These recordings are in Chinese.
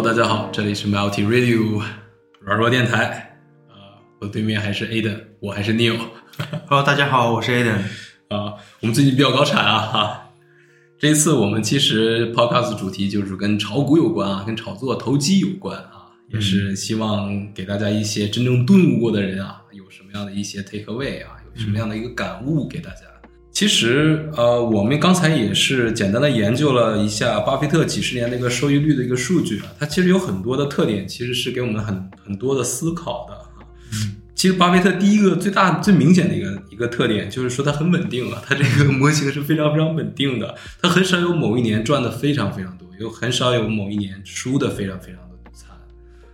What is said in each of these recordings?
Hello，大家好，这里是 Multi Radio 软弱电台。啊，我对面还是 Aden，我还是 Neil。Hello，大家好，我是 Aden。啊，我们最近比较高产啊哈。这一次我们其实 Podcast 主题就是跟炒股有关啊，跟炒作投机有关啊，也是希望给大家一些真正顿悟过的人啊，有什么样的一些 take away 啊，有什么样的一个感悟给大家。其实，呃，我们刚才也是简单的研究了一下巴菲特几十年的一个收益率的一个数据啊，它其实有很多的特点，其实是给我们很很多的思考的啊。其实巴菲特第一个最大最明显的一个一个特点就是说它很稳定啊，它这个模型是非常非常稳定的，它很少有某一年赚的非常非常多，有很少有某一年输的非常非常。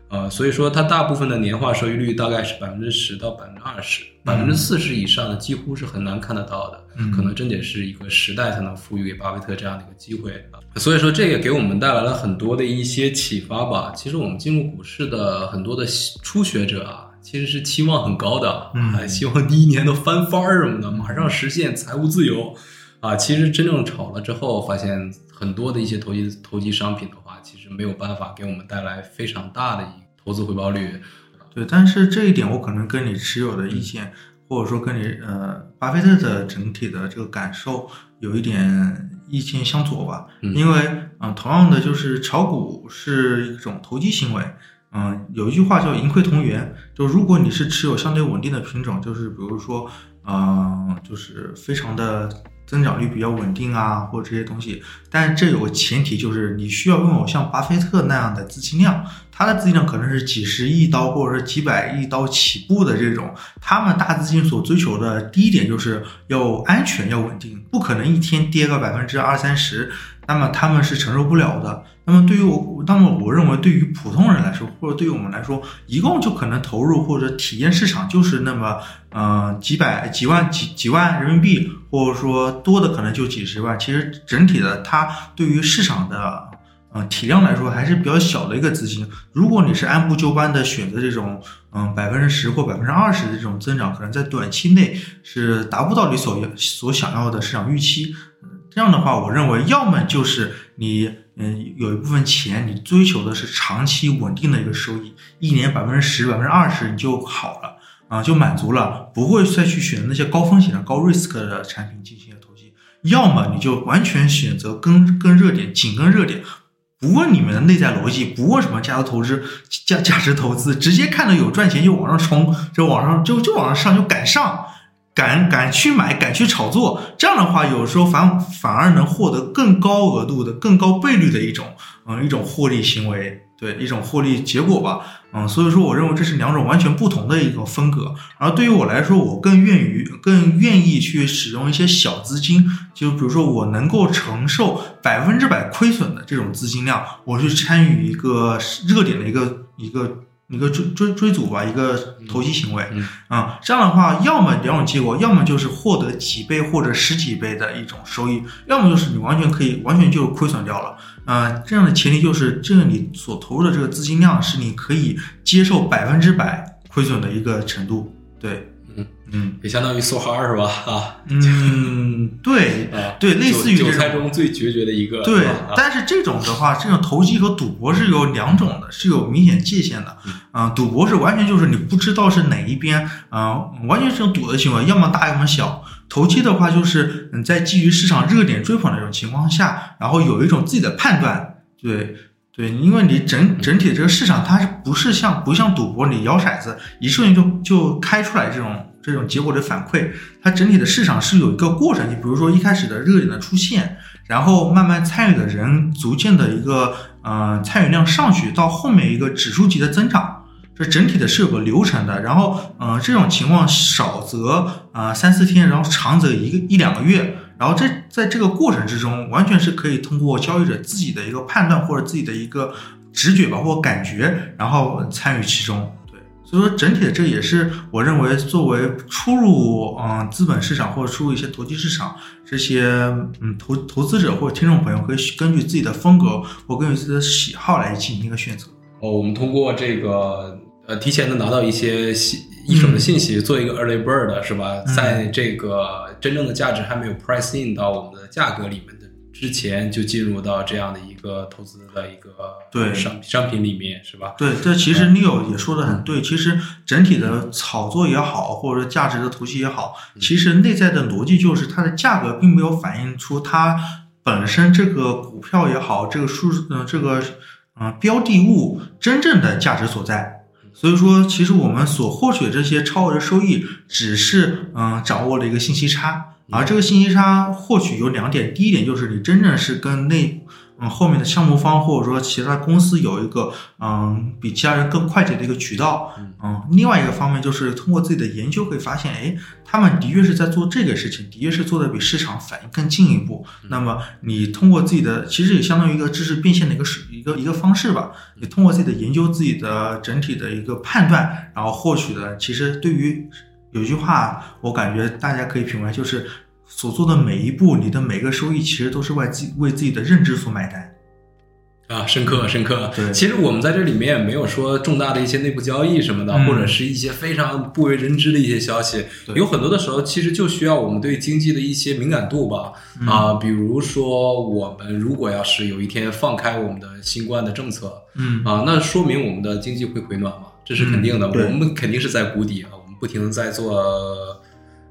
呃，所以说它大部分的年化收益率大概是百分之十到百分之二十，百分之四十以上的几乎是很难看得到的，嗯可能真得是一个时代才能赋予给巴菲特这样的一个机会啊。所以说这也给我们带来了很多的一些启发吧。其实我们进入股市的很多的初学者啊，其实是期望很高的，希望第一年都翻番儿什么的，马上实现财务自由啊。其实真正炒了之后，发现很多的一些投机投机商品的话，其实没有办法给我们带来非常大的一投资回报率。对，但是这一点我可能跟你持有的意见，或者说跟你呃巴菲特的整体的这个感受有一点意见相左吧。嗯因为嗯、呃同样的就是炒股是一种投机行为。嗯、有一句话叫“盈亏同源”，就如果你是持有相对稳定的品种，就是比如说，嗯、就是非常的增长率比较稳定啊，或者这些东西，但是这有个前提，就是你需要拥有像巴菲特那样的资金量，他的资金量可能是几十亿刀或者是几百亿刀起步的这种，他们大资金所追求的第一点就是要安全、要稳定，不可能一天跌个百分之二三十，那么他们是承受不了的。那么对于我，那么我认为对于普通人来说，或者对于我们来说，一共就可能投入或者体验市场就是那么，呃，几百、几万、几几万人民币，或者说多的可能就几十万。其实整体的它对于市场的。呃，体量来说还是比较小的一个资金。如果你是按部就班的选择这种，嗯，百分之十或百分之二十的这种增长，可能在短期内是达不到你所所想要的市场预期。这样的话，我认为要么就是你，嗯，有一部分钱你追求的是长期稳定的一个收益，一年百分之十、百分之二十你就好了啊，就满足了，不会再去选那些高风险的、高 risk 的产品进行投机。要么你就完全选择跟跟热点，紧跟热点。不问你们的内在逻辑，不问什么价值投资、价价值投资，直接看到有赚钱就往上冲，就往上就就往上上，就敢上，敢敢去买，敢去炒作。这样的话，有时候反反而能获得更高额度的、更高倍率的一种嗯一种获利行为，对一种获利结果吧。嗯，所以说我认为这是两种完全不同的一种风格。而对于我来说，我更愿于更愿意去使用一些小资金，就比如说我能够承受百分之百亏损的这种资金量，我去参与一个热点的一个一个一个追追追逐吧，一个投机行为。嗯啊、这样的话，要么两种结果，要么就是获得几倍或者十几倍的一种收益，要么就是你完全可以完全就亏损掉了。啊、这样的前提就是这个你所投入的这个资金量是你可以接受百分之百亏损的一个程度。对，嗯嗯也相当于梭哈是吧？啊，嗯，对 啊，对，类似于韭。菜中最决绝的一个。对，啊但是这种的话，这种投机和赌博是有两种的，是有明显界限的。嗯、赌博是完全就是你不知道是哪一边，嗯、完全是种赌的行为，要么大要么小。投机的话，就是嗯，在基于市场热点追捧的这种情况下，然后有一种自己的判断，对对，因为你整整体这个市场，它是不是像不像赌博，你摇骰子一瞬间就就开出来这种这种结果的反馈，它整体的市场是有一个过程，你比如说一开始的热点的出现，然后慢慢参与的人逐渐的一个呃参与量上去，到后面一个指数级的增长。这整体的是有个流程的，然后，呃，这种情况少则呃三四天，然后长则一个一两个月，然后这在这个过程之中，完全是可以通过交易者自己的一个判断或者自己的一个直觉吧，或感觉，然后参与其中。对，所以说整体的这也是我认为作为初入嗯、资本市场或者初入一些投机市场这些嗯投投资者或者听众朋友可以根据自己的风格或根据自己的喜好来进行一个选择。哦，我们通过这个呃，提前的拿到一些信一手的信息，做一个 early bird 是吧？嗯在这个真正的价值还没有 price in 到我们的价格里面的之前就进入到这样的一个投资的一个对商商品里面，是吧？对，这其实 Neo 也说的很对。其实整体的炒作也好，或者说价值的投机也好，其实内在的逻辑就是它的价格并没有反映出它本身这个股票也好，这个数嗯、这个嗯、标的物真正的价值所在。所以说，其实我们所获取这些超额的收益，只是嗯、掌握了一个信息差，而这个信息差获取有两点，第一点就是你真正是跟内嗯后面的项目方或者说其他公司有一个嗯比其他人更快捷的一个渠道，嗯，另外一个方面就是通过自己的研究会发现，哎，他们的确是在做这个事情，的确是做的比市场反应更进一步。那么你通过自己的，其实也相当于一个知识变现的一个是一个一个方式吧。你通过自己的研究，自己的整体的一个判断，然后获取的，其实对于有句话，我感觉大家可以品味，就是所做的每一步，你的每个收益，其实都是为自己为自己的认知所买单。啊，深刻深刻。对其实我们在这里面也没有说重大的一些内部交易什么的，嗯或者是一些非常不为人知的一些消息。有很多的时候，其实就需要我们对经济的一些敏感度吧。嗯啊，比如说我们如果要是有一天放开我们的新冠的政策，嗯啊，那说明我们的经济会回暖嘛，这是肯定的。嗯我们肯定是在谷底啊，我们不停的在做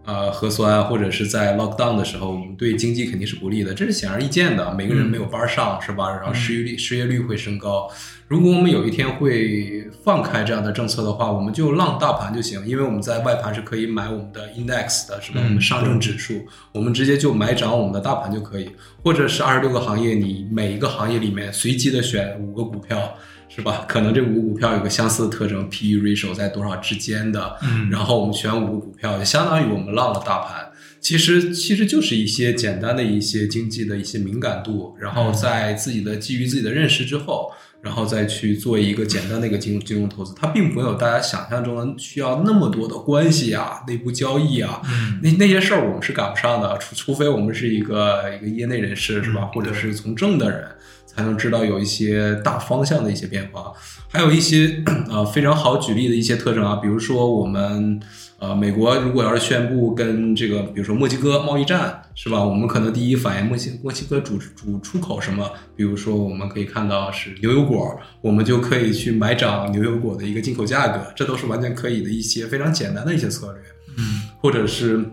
呃核酸，或者是在 lockdown 的时候，我们对经济肯定是不利的，这是显而易见的。每个人嗯没有班儿上，是吧？然后失业率失业率会升高。如果我们有一天会放开这样的政策的话，我们就浪大盘就行，因为我们在外盘是可以买我们的 index 的，是吧？嗯我们上证指数，我们直接就买涨我们的大盘就可以，或者是二十六个行业，你每一个行业里面随机的选五个股票，是吧？可能这五个股票有个相似的特征，P/E ratio 在多少之间的，嗯然后我们选五个股票，就相当于我们浪了大盘。其实其实就是一些简单的一些经济的一些敏感度，然后在自己的基于自己的认识之后，然后再去做一个简单的一个金融金融投资，它并没有大家想象中的需要那么多的关系啊、内部交易啊，嗯。那那些事儿我们是赶不上的，除除非我们是一个一个业内人士，是吧？嗯？或者是从政的人，才能知道有一些大方向的一些变化，还有一些 呃非常好举例的一些特征啊，比如说我们呃美国如果要是宣布跟这个比如说墨西哥贸易战，是吧？我们可能第一反应墨西墨西哥主主出口什么，比如说我们可以看到是牛油果，我们就可以去买涨牛油果的一个进口价格，这都是完全可以的一些非常简单的一些策略。嗯或者是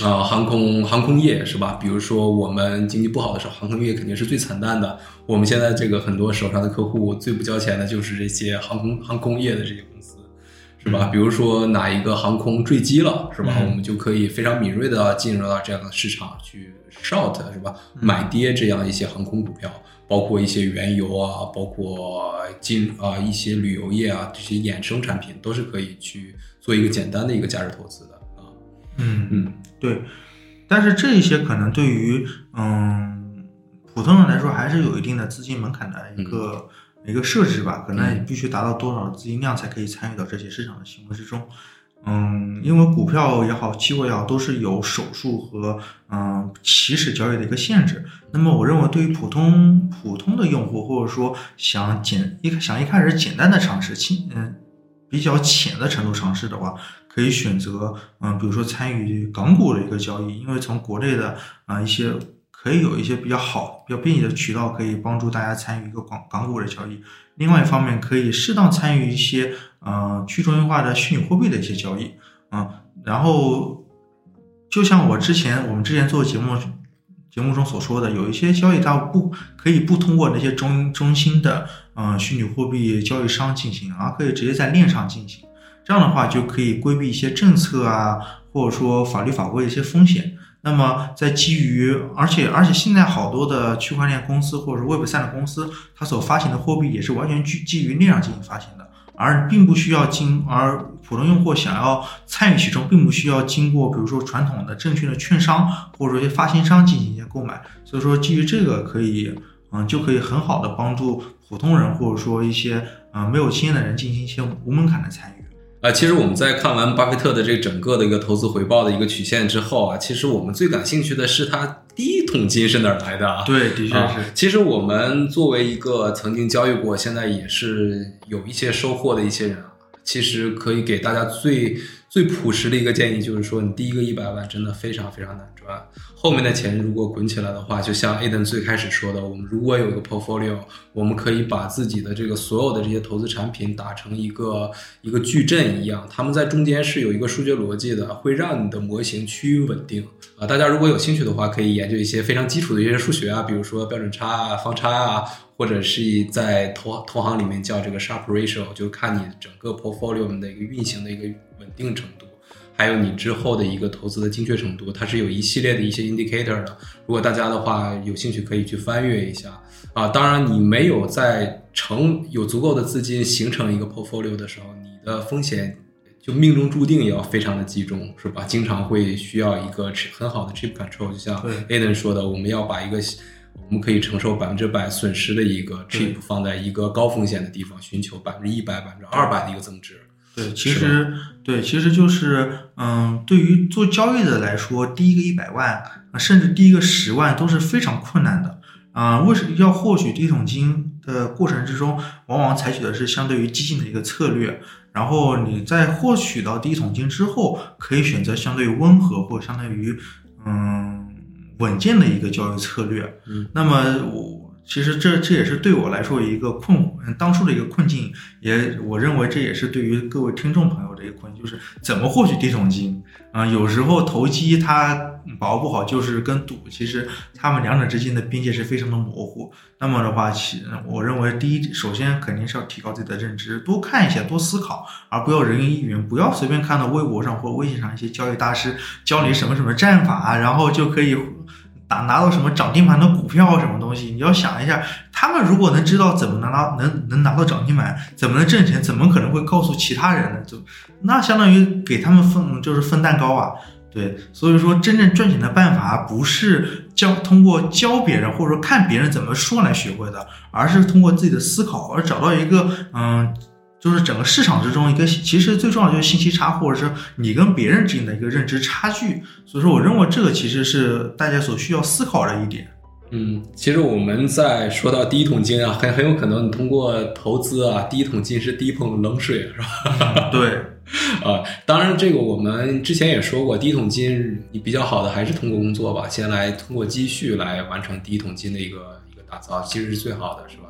啊、航空航空业是吧？比如说我们经济不好的时候，航空业肯定是最惨淡的。我们现在这个很多手上的客户最不交钱的就是这些航空航空业的这些公司，是吧？比如说哪一个航空坠机了，是吧？嗯我们就可以非常敏锐的进入到这样的市场去 short，是吧？买跌这样一些航空股票。包括一些原油啊，包括金啊一些旅游业啊这些衍生产品，都是可以去做一个简单的一个价值投资的啊。嗯嗯对，但是这一些可能对于嗯普通人来说，还是有一定的资金门槛的一个、一个设置吧，可能也必须达到多少资金量才可以参与到这些市场的行为之中。嗯，因为股票也好，期货也好，都是有手术和嗯起始交易的一个限制。那么，我认为对于普通普通的用户，或者说想简一想一开始简单的尝试，轻嗯比较浅的程度尝试的话，可以选择嗯，比如说参与港股的一个交易，因为从国内的啊、一些可以有一些比较好、比较便捷的渠道，可以帮助大家参与一个港港股的交易。另外一方面，可以适当参与一些呃去中心化的虚拟货币的一些交易，嗯，然后就像我之前我们之前做节目节目中所说的，有一些交易它不可以不通过那些中中心的呃虚拟货币交易商进行，而可以直接在链上进行。这样的话就可以规避一些政策啊，或者说法律法规的一些风险。那么在基于，而且而且现在好多的区块链公司或者是 Web 三的公司，它所发行的货币也是完全基基于链上进行发行的，而并不需要经，而普通用户想要参与其中，并不需要经过比如说传统的证券的券商或者说一些发行商进行一些购买。所以说基于这个可以，嗯，就可以很好的帮助普通人或者说一些嗯没有经验的人进行一些无门槛的参与。啊，其实我们在看完巴菲特的这整个的一个投资回报的一个曲线之后啊，其实我们最感兴趣的是他第一桶金是哪儿来的啊？对，的确啊是。，其实我们作为一个曾经交易过，现在也是有一些收获的一些人啊，其实可以给大家最最朴实的一个建议就是说，你第一个一百万真的非常非常难赚，后面的钱如果滚起来的话，就像 Aden 最开始说的，我们如果有一个 portfolio，我们可以把自己的这个所有的这些投资产品打成一个一个矩阵一样，他们在中间是有一个数学逻辑的，会让你的模型趋于稳定啊。大家如果有兴趣的话，可以研究一些非常基础的一些数学啊，比如说标准差啊、方差啊。或者是在投投行里面叫这个 sharp Ratio，就看你整个 portfolio 的一个运行的一个稳定程度，还有你之后的一个投资的精确程度，它是有一系列的一些 indicator 的。如果大家的话有兴趣，可以去翻阅一下啊。当然，你没有在成有足够的资金形成一个 portfolio 的时候，你的风险就命中注定也要非常的集中，是吧？经常会需要一个很好的 chip control，就像 Aden 说的，我们要把一个。我们可以承受百分之百损失的一个 chip 放在一个高风险的地方，寻求百分之一百、百分之二百的一个增值。对，其实对，其实就是嗯，对于做交易的来说，第一个一百万甚至第一个十万都是非常困难的啊。为什么要获取第一桶金的过程之中，往往采取的是相对于激进的一个策略。然后你在获取到第一桶金之后，可以选择相对温和或相对于嗯。稳健的一个交易策略，嗯，那么我其实这这也是对我来说一个困，当初的一个困境，也我认为这也是对于各位听众朋友的一个困境，就是怎么获取第一桶金啊？有时候投机它把握不好，就是跟赌，其实他们两者之间的边界是非常的模糊。那么的话，其我认为第一，首先肯定是要提高自己的认知，多看一些，多思考，而不要人云亦云，不要随便看到微博上或微信上一些交易大师教你什么什么战法，然后就可以。拿拿到什么涨停板的股票什么东西？你要想一下，他们如果能知道怎么拿到能能拿到涨停板，怎么能挣钱，怎么可能会告诉其他人呢？就那相当于给他们分就是分蛋糕啊。对，所以说真正赚钱的办法不是教通过教别人或者说看别人怎么说来学会的，而是通过自己的思考而找到一个嗯。就是整个市场之中一个，其实最重要的就是信息差，或者是你跟别人之间的一个认知差距。所以说，我认为这个其实是大家所需要思考的一点。嗯，其实我们在说到第一桶金啊，很很有可能你通过投资啊，第一桶金是第一桶冷水，是吧？对，啊，当然这个我们之前也说过，第一桶金你比较好的还是通过工作吧，先来通过积蓄来完成第一桶金的一个一个打造，其实是最好的，是吧？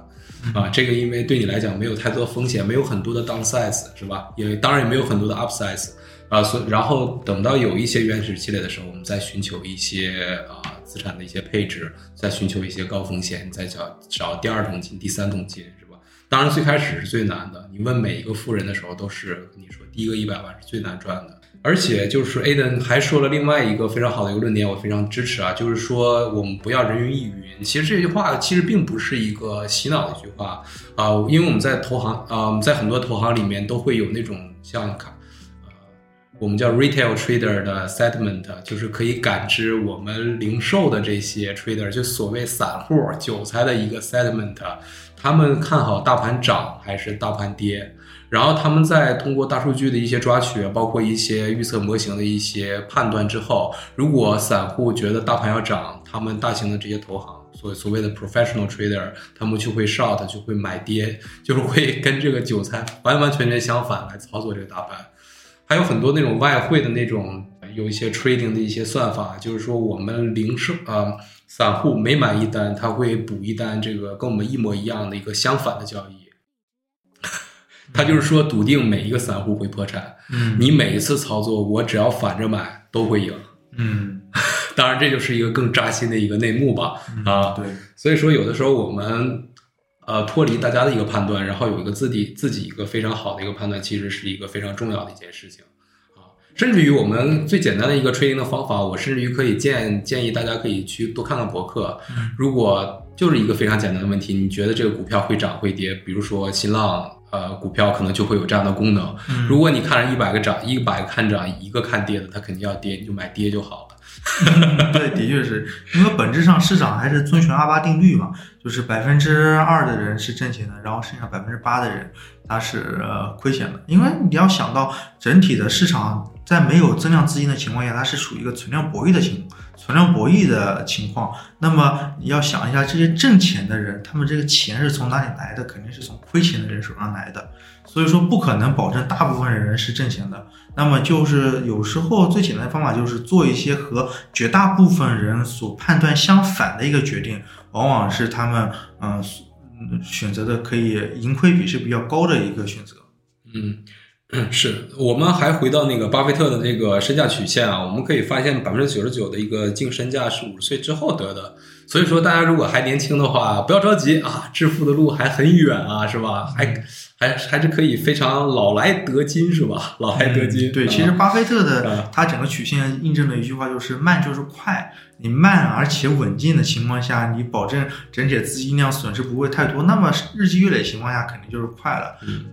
啊，这个因为对你来讲没有太多风险，没有很多的 downsides，是吧？也当然也没有很多的 upsides，啊，所然后等到有一些原始积累的时候，我们再寻求一些啊资产的一些配置，再寻求一些高风险，再找找第二桶金、第三桶金，是吧？当然最开始是最难的，你问每一个富人的时候，都是你说第一个一百万是最难赚的。而且就是 Aden 还说了另外一个非常好的一个论点，我非常支持啊，就是说我们不要人云亦云。其实这句话其实并不是一个洗脑的一句话啊，因为我们在投行啊，我们在很多投行里面都会有那种像卡，呃，我们叫 retail trader 的 sentiment，就是可以感知我们零售的这些 trader，就所谓散户韭菜的一个 sentiment，他们看好大盘涨还是大盘跌。然后他们在通过大数据的一些抓取，包括一些预测模型的一些判断之后，如果散户觉得大盘要涨，他们大型的这些投行，所所谓的 professional trader，他们就会 short，就会买跌，就是会 跟这个韭菜完完全全相反来操作这个大盘。还有很多那种外汇的那种有一些 trading 的一些算法，就是说我们零售啊散户每买一单，他会补一单，这个跟我们一模一样的一个相反的交易。他就是说，笃定每一个散户会破产。嗯，你每一次操作，我只要反着买都会赢。嗯，当然这就是一个更扎心的一个内幕吧。啊，对。所以说，有的时候我们呃脱离大家的一个判断，然后有一个自己自己一个非常好的一个判断，其实是一个非常重要的一件事情。啊，甚至于我们最简单的一个 trading 的方法，我甚至于可以建建议大家可以去多看看博客。如果就是一个非常简单的问题，你觉得这个股票会涨会跌？比如说新浪。呃，股票可能就会有这样的功能。如果你看着一百个涨，一百个看涨，一个看跌的，它肯定要跌，你就买跌就好了。对，的确是因为本质上市场还是遵循阿巴定律嘛，就是百分之二的人是挣钱的，然后剩下百分之八的人他是亏钱的。因为你要想到整体的市场在没有增量资金的情况下，它是属于一个存量博弈的情存量博弈的情况，那么你要想一下，这些挣钱的人，他们这个钱是从哪里来的？肯定是从亏钱的人手上来的，所以说不可能保证大部分人是挣钱的。那么就是有时候最简单的方法就是做一些和绝大部分人所判断相反的一个决定，往往是他们嗯选择的可以盈亏比是比较高的一个选择。嗯。是我们还回到那个巴菲特的那个身价曲线啊，我们可以发现百分之九十九的一个净身价是五十岁之后得的。所以说，大家如果还年轻的话，不要着急啊，致富的路还很远啊，是吧？还还还是可以非常老来得金，是吧？老来得金。对，其实巴菲特的他整个曲线印证了一句话，就是慢就是快。你慢而且稳健的情况下，你保证整体资金量损失不会太多，那么日积月累情况下，肯定就是快了。嗯。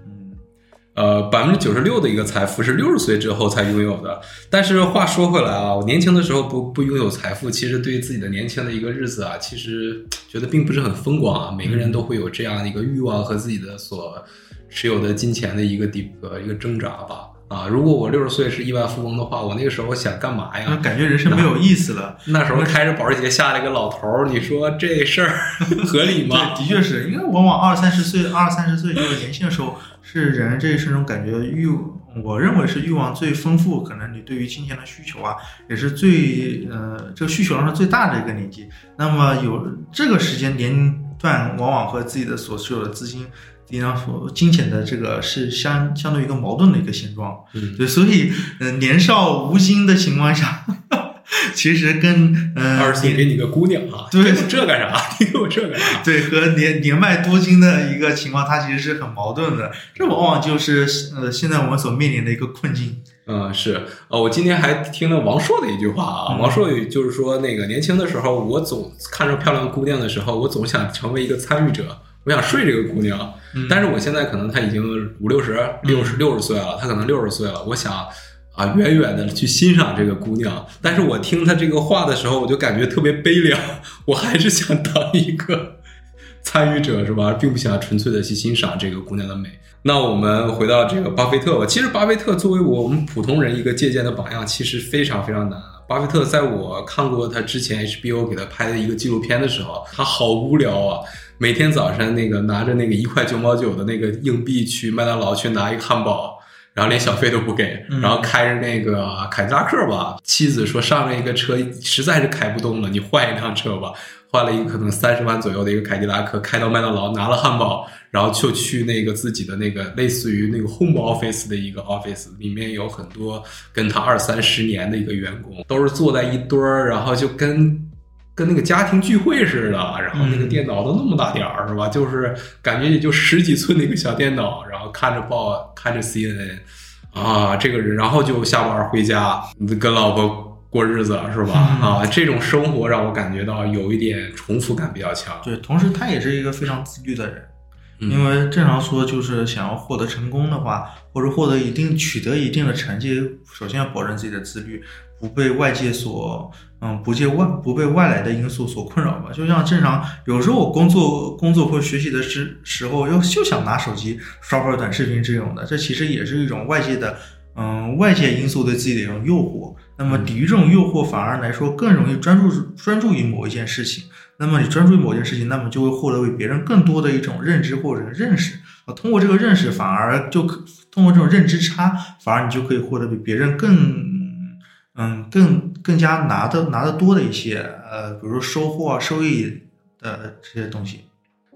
呃，百分之九十六的一个财富是六十岁之后才拥有的。但是话说回来啊，我年轻的时候不不拥有财富，其实对于自己的年轻的一个日子啊，其实觉得并不是很风光啊。每个人都会有这样的一个欲望和自己的所持有的金钱的一个底呃一个挣扎吧。啊，如果我六十岁是亿万富翁的话，我那个时候想干嘛呀？感觉人生没有意思了。那时候开着保时捷下来一个老头儿，你说这事儿 合理吗？对的确是因为往往二三十岁、二三十岁就是年轻的时候，是人这一生中感觉欲，我认为是欲望最丰富，可能你对于金钱的需求啊，也是最呃这个需求量是最大的一个年纪。那么有这个时间年龄段，往往和自己的所持有的资金。经常说，金钱的这个是相相对于一个矛盾的一个现状，嗯，对，所以，嗯，年少无心的情况下，其实跟嗯，二十岁给你个姑娘啊，对，这干啥？你给我这干啥？对，和年年迈多金的一个情况，它其实是很矛盾的，这往往就是呃，现在我们所面临的一个困境。嗯，是，呃，我今天还听了王朔的一句话啊，王朔就是说，那个年轻的时候，我总看着漂亮姑娘的时候，我总想成为一个参与者。我想睡这个姑娘，但是我现在可能她已经五六十、六十六十岁了，她可能六十岁了。我想啊，远远的去欣赏这个姑娘，但是我听她这个话的时候，我就感觉特别悲凉。我还是想当一个参与者，是吧？并不想纯粹的去欣赏这个姑娘的美。那我们回到这个巴菲特吧。其实巴菲特作为我们普通人一个借鉴的榜样，其实非常非常难。巴菲特在我看过他之前 HBO 给他拍的一个纪录片的时候，他好无聊啊。每天早上那个拿着那个一块九毛九的那个硬币去麦当劳去拿一个汉堡，然后连小费都不给，然后开着那个凯迪拉克吧。妻子说上了一个车实在是开不动了，你换一辆车吧。换了一个可能三十万左右的一个凯迪拉克，开到麦当劳拿了汉堡，然后就去那个自己的那个类似于那个 home office 的一个 office，里面有很多跟他二三十年的一个员工，都是坐在一堆儿，然后就跟。跟那个家庭聚会似的，然后那个电脑都那么大点儿，是吧？就是感觉也就十几寸的一个小电脑，然后看着报，看着 CNN，啊，这个人，然后就下班回家跟老婆过日子，是吧？啊，这种生活让我感觉到有一点重复感比较强。对，同时他也是一个非常自律的人，因为正常说就是想要获得成功的话，或者获得一定取得一定的成绩，首先要保证自己的自律。不被外界所，嗯，不借外不被外来的因素所困扰吧。就像正常，有时候我工作工作或学习的时时候，又就想拿手机刷会儿短视频这种的，这其实也是一种外界的，嗯，外界因素对自己的一种诱惑。那么抵御这种诱惑，反而来说更容易专注专注于某一件事情。那么你专注于某件事情，那么就会获得比别人更多的一种认知或者认识。啊，通过这个认识，反而就可通过这种认知差，反而你就可以获得比别人更。嗯，更更加拿的拿的多的一些，呃，比如说收获啊、收益的这些东西。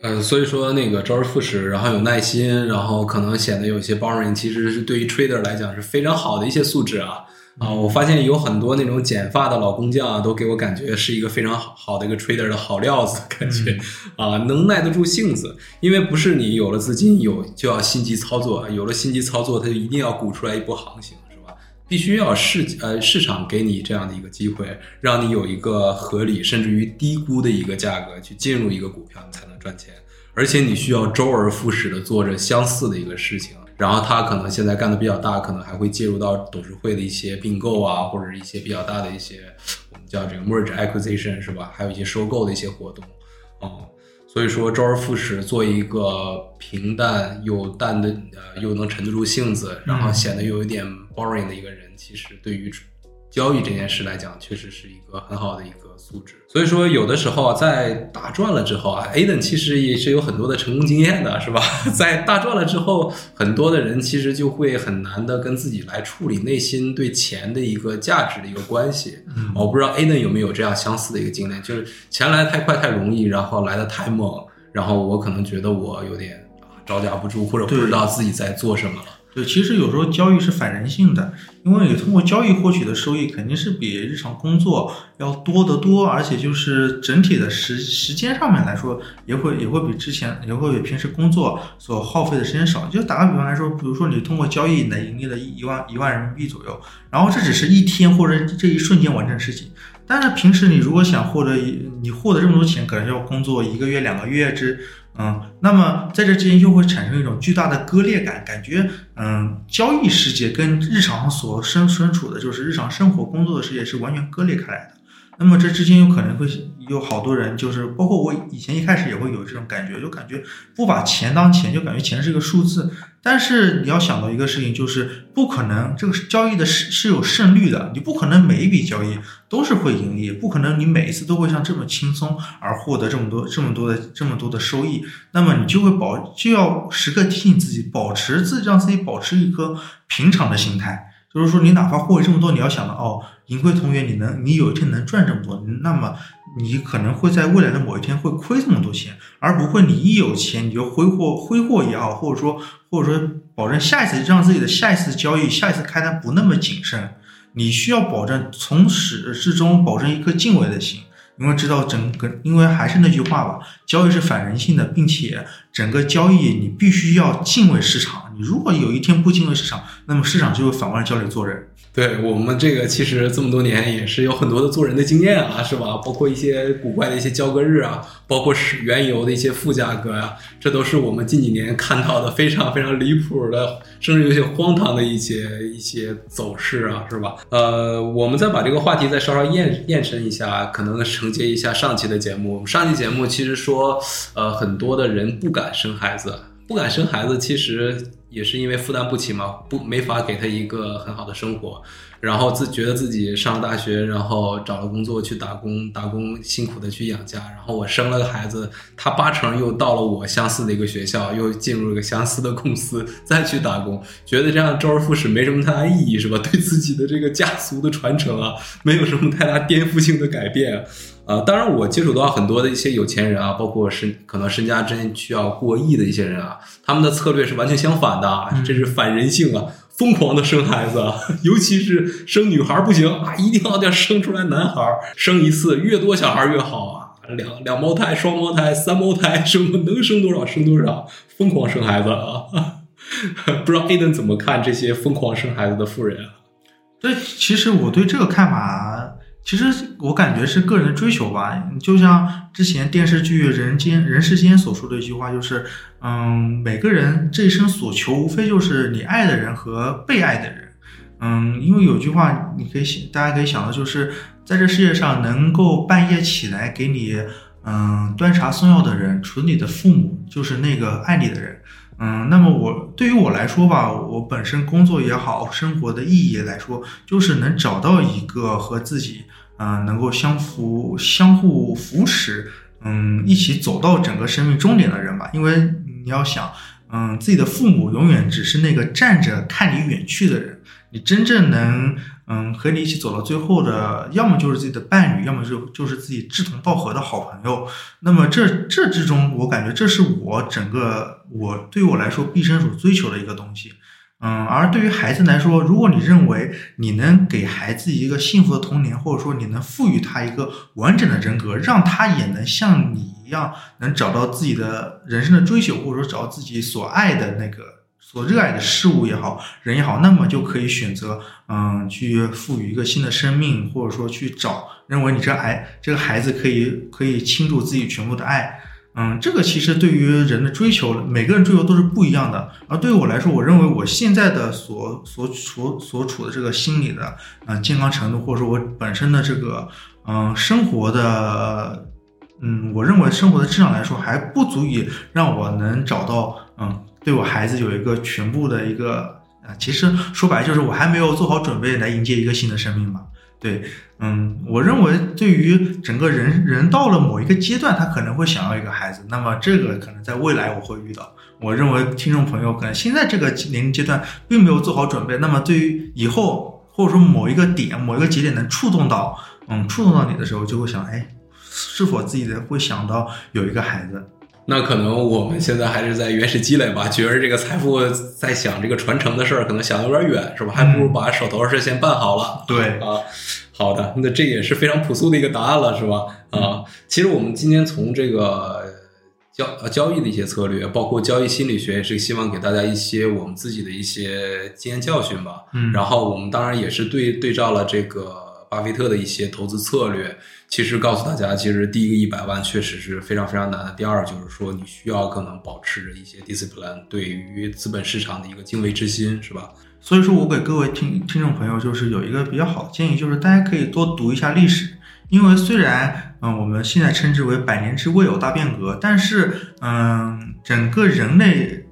呃，所以说那个周而复始，然后有耐心，然后可能显得有些 boring，其实是对于 trader 来讲是非常好的一些素质啊。啊，我发现有很多那种剪发的老工匠啊，都给我感觉是一个非常好好的一个 trader 的好料子，感觉啊，能耐得住性子。因为不是你有了资金有就要心急操作，有了心急操作，他就一定要鼓出来一波行情。是吧必须要市呃市场给你这样的一个机会，让你有一个合理甚至于低估的一个价格去进入一个股票，你才能赚钱。而且你需要周而复始的做着相似的一个事情，然后他可能现在干的比较大，可能还会介入到董事会的一些并购啊，或者一些比较大的一些我们叫这个 merge acquisition 是吧？还有一些收购的一些活动，哦。所以说，周而复始，做一个平淡又淡的，呃，又能沉得住性子，然后显得又有点 boring 的一个人，其实对于交易这件事来讲，确实是一个很好的一个素质。所以说，有的时候啊，在大赚了之后啊，Aden 其实也是有很多的成功经验的，是吧？在大赚了之后，很多的人其实就会很难的跟自己来处理内心对钱的一个价值的一个关系。嗯我不知道 Aden 有没有这样相似的一个经验，就是钱来得太快太容易，然后来的太猛，然后我可能觉得我有点啊招架不住，或者不知道自己在做什么了。对，其实有时候交易是反人性的，因为你通过交易获取的收益肯定是比日常工作要多得多，而且就是整体的时时间上面来说，也会也会比之前也会比平时工作所耗费的时间少。就打个比方来说，比如说你通过交易来盈利了一一万一万人民币左右，然后这只是一天或者这一瞬间完成的事情。但是平时你如果想获得一你获得这么多钱，可能要工作一个月、两个月之嗯，那么在这之间又会产生一种巨大的割裂感，感觉嗯，交易世界跟日常所身身处的就是日常生活工作的世界是完全割裂开来的。那么这之间有可能会有好多人，就是包括我以前一开始也会有这种感觉，就感觉不把钱当钱，就感觉钱是一个数字。但是你要想到一个事情，就是不可能这个交易的是是有胜率的，你不可能每一笔交易都是会盈利，不可能你每一次都会像这么轻松而获得这么多这么多的这么多的收益。那么你就会保就要时刻提醒自己，保持自让自己保持一颗平常的心态。就是说，你哪怕获利这么多，你要想到哦，盈亏同源，你能你有一天能赚这么多，那么你可能会在未来的某一天会亏这么多钱，而不会你一有钱你就挥霍挥霍也好，或者说或者说保证下一次让自己的下一次交易、下一次开单不那么谨慎。你需要保证从始至终保证一颗敬畏的心，因为知道整个，因为还是那句话吧，交易是反人性的，并且整个交易你必须要敬畏市场。如果有一天不敬畏市场，那么市场就会反过来教你做人。对我们这个其实这么多年也是有很多的做人的经验啊，是吧？包括一些古怪的一些交割日啊，包括是原油的一些负价格啊，这都是我们近几年看到的非常非常离谱的，甚至有些荒唐的一些一些走势啊，是吧？呃，我们再把这个话题再稍稍延延伸一下，可能承接一下上期的节目。上期节目其实说，呃，很多的人不敢生孩子，不敢生孩子，其实。也是因为负担不起嘛，不没法给他一个很好的生活，然后自觉得自己上了大学，然后找了工作去打工，打工辛苦的去养家，然后我生了个孩子，他八成又到了我相似的一个学校，又进入了个相似的公司，再去打工，觉得这样周而复始没什么太大意义，是吧？对自己的这个家族的传承啊，没有什么太大颠覆性的改变。当然，我接触到很多的一些有钱人啊，包括身可能身家真需要过亿的一些人啊，他们的策略是完全相反的，这是反人性啊，疯狂的生孩子，尤其是生女孩不行啊，一定要要生出来男孩，生一次越多小孩越好啊，两两胞胎、双胞胎、三胞胎，什么能生多少生多少，疯狂生孩子啊！不知道 Aden 怎么看这些疯狂生孩子的富人啊？对，其实我对这个看法。其实我感觉是个人追求吧，就像之前电视剧《人间人世间》所说的一句话，就是，嗯，每个人这一生所求，无非就是你爱的人和被爱的人。嗯，因为有句话，你可以想，大家可以想到，就是在这世界上能够半夜起来给你，嗯，端茶送药的人，除了你的父母，就是那个爱你的人。嗯，那么我对于我来说吧，我本身工作也好，生活的意义来说，就是能找到一个和自己，嗯，能够相扶、相互扶持，嗯，一起走到整个生命终点的人吧。因为你要想，嗯，自己的父母永远只是那个站着看你远去的人，你真正能，嗯，和你一起走到最后的，要么就是自己的伴侣，要么就就是自己志同道合的好朋友。那么这这之中，我感觉这是我整个。我对我来说，毕生所追求的一个东西，嗯，而对于孩子来说，如果你认为你能给孩子一个幸福的童年，或者说你能赋予他一个完整的人格，让他也能像你一样，能找到自己的人生的追求，或者说找到自己所爱的那个、所热爱的事物也好，人也好，那么就可以选择，嗯，去赋予一个新的生命，或者说去找认为你这孩这个孩子可以可以倾注自己全部的爱。嗯，这个其实对于人的追求，每个人追求都是不一样的。而对于我来说，我认为我现在的所所处所处的这个心理的嗯健康程度，或者说我本身的这个嗯生活的嗯，我认为生活的质量来说，还不足以让我能找到嗯对我孩子有一个全部的一个啊。其实说白就是我还没有做好准备来迎接一个新的生命嘛。对，嗯，我认为对于整个人人到了某一个阶段，他可能会想要一个孩子，那么这个可能在未来我会遇到。我认为听众朋友可能现在这个年龄阶段并没有做好准备，那么对于以后或者说某一个点、某一个节点能触动到，嗯，触动到你的时候，就会想，哎，是否自己的会想到有一个孩子？那可能我们现在还是在原始积累吧，觉得这个财富在想这个传承的事儿，可能想的有点远，是吧？还不如把手头的事先办好了。对啊，好的，那这也是非常朴素的一个答案了，是吧？啊，其实我们今天从这个交交易的一些策略，包括交易心理学，也是希望给大家一些我们自己的一些经验教训吧。嗯然后我们当然也是对对照了这个巴菲特的一些投资策略。其实告诉大家，其实第一个一百万确实是非常非常难的。第二就是说，你需要可能保持着一些 discipline，对于资本市场的一个敬畏之心，是吧？所以说我给各位听听众朋友就是有一个比较好的建议，就是大家可以多读一下历史，因为虽然嗯我们现在称之为百年之未有大变革，但是嗯整个人类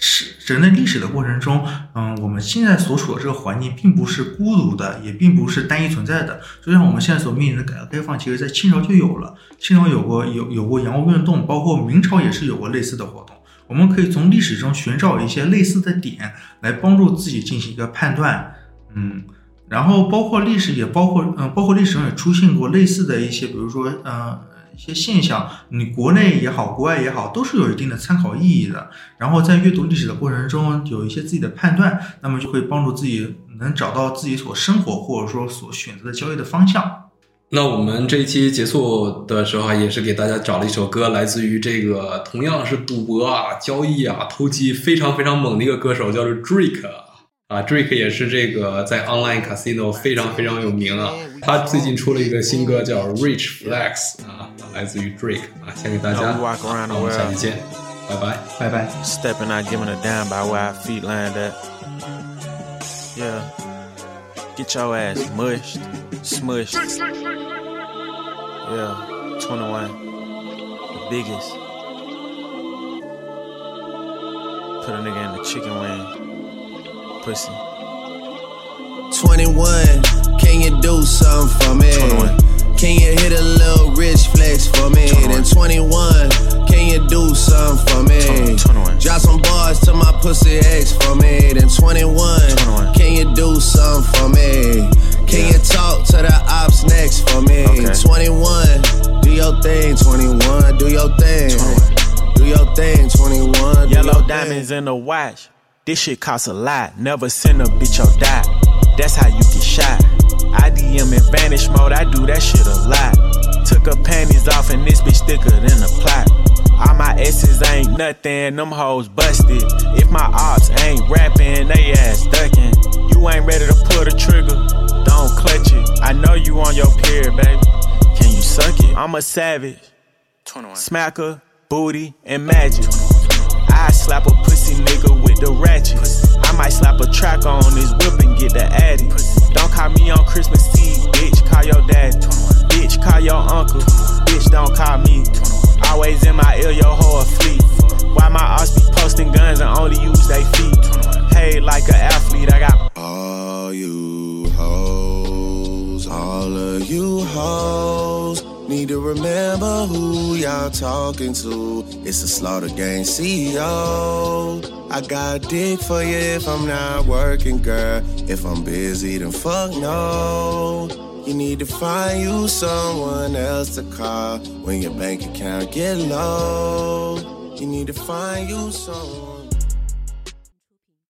史人类历史的过程中，嗯我们现在所处的这个环境并不是孤独的，也并不是单一存在的。就像我们现在所面临的改革开放，其实在清朝就有了，清朝有过有有过洋务运动，包括明朝也是有过类似的活动。我们可以从历史中寻找一些类似的点，来帮助自己进行一个判断，嗯，然后包括历史也包括，嗯、包括历史上也出现过类似的一些，比如说，呃，一一些现象，你国内也好，国外也好，都是有一定的参考意义的。然后在阅读历史的过程中，有一些自己的判断，那么就会帮助自己能找到自己所生活或者说所选择的交易的方向。那我们这一期结束的时候，也是给大家找了一首歌，来自于这个同样是赌博啊、交易啊、投机非常非常猛的一个歌手，叫做 Drake 啊，Drake 也是这个在 online casino 非常非常有名啊。他最近出了一个新歌叫 Rich Flex 啊，来自于 Drake 啊，献给大家。 We walk around the 那我们下期 world 见，拜拜。拜拜。 stepping, not giving a damn by where our feet land at. Yeah. Get your ass mushed, smushed. Yeah, 21. The biggest. Put a nigga in the chicken wing. Pussy. 21, can you do something for me? 21. Can you hit a little rich flex for me? 21. Then 21, can you do something for me? 21. Drop some bars to my pussy ex for me. Then 21, 21. can you do something for me? Can Yeah. you talk to the ops next for me? Okay. 21, do your thing, 21, do your thing. 21. Do your thing, 21. do Yellow your thing. diamonds in the watch. This shit costs a lot. Never send a bitch or die. That's how you get shot. I DM in vanish mode. I do that shit a lot. Took her panties off and this bitch thicker than a plot. All my S's ain't nothing. Them hoes busted. If my ops ain't rapping, they ass ducking. You ain't ready to pull the trigger. Don't clutch it. I know you on your period, baby. Can you suck it? I'm a savage. Smacker, booty, and magic. Slap a pussy nigga with the ratchet. I might slap a track on his whip and get the addy. Don't call me on Christmas Eve, bitch. Call your daddy. Bitch, call your uncle. Bitch, don't call me. Always in my ear, your whole fleet. Why my ass be posting guns and only use they feet? Paid like an athlete, I got All you hoes, all of you hoes, need to remember who y'all talking to. It's the Slaughter Gang CEO. I got dick for you if I'm not working, girl. If I'm busy, then fuck no. You need to find you someone else to call when your bank account get low. You need to find you someone.